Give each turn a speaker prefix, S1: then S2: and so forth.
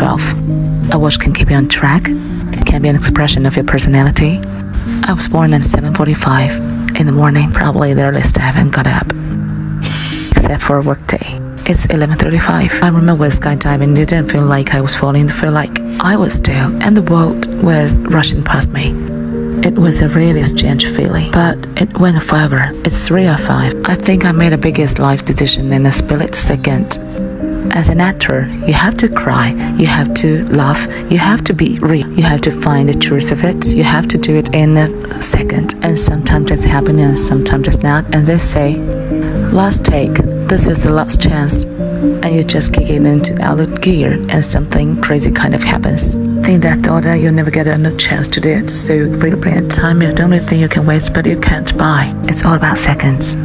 S1: 12. A watch can keep you on track. It can be an expression of your personality. I was born at 7.45 in the morning, probably the earliest I haven't got up. Except for a work day. It's 11.35. I remember skydiving, it didn't feel like I was falling, it felt like I was still, and the world was rushing past me. It was a really strange feeling, but it went forever. It's 3 or 5. I think I made the biggest life decision in a split second. As an actor, you have to cry, you have to laugh, you have to be real, you have to find the truth of it, you have to do it in a second. And sometimes it's happening and sometimes it's not. And they say, last take, this is the last chance. And you just kick it into out gear and something crazy kind of happens. Think that thought that you'll never get another chance to do it. So really time is the only thing you can waste but you can't buy. It's all about seconds.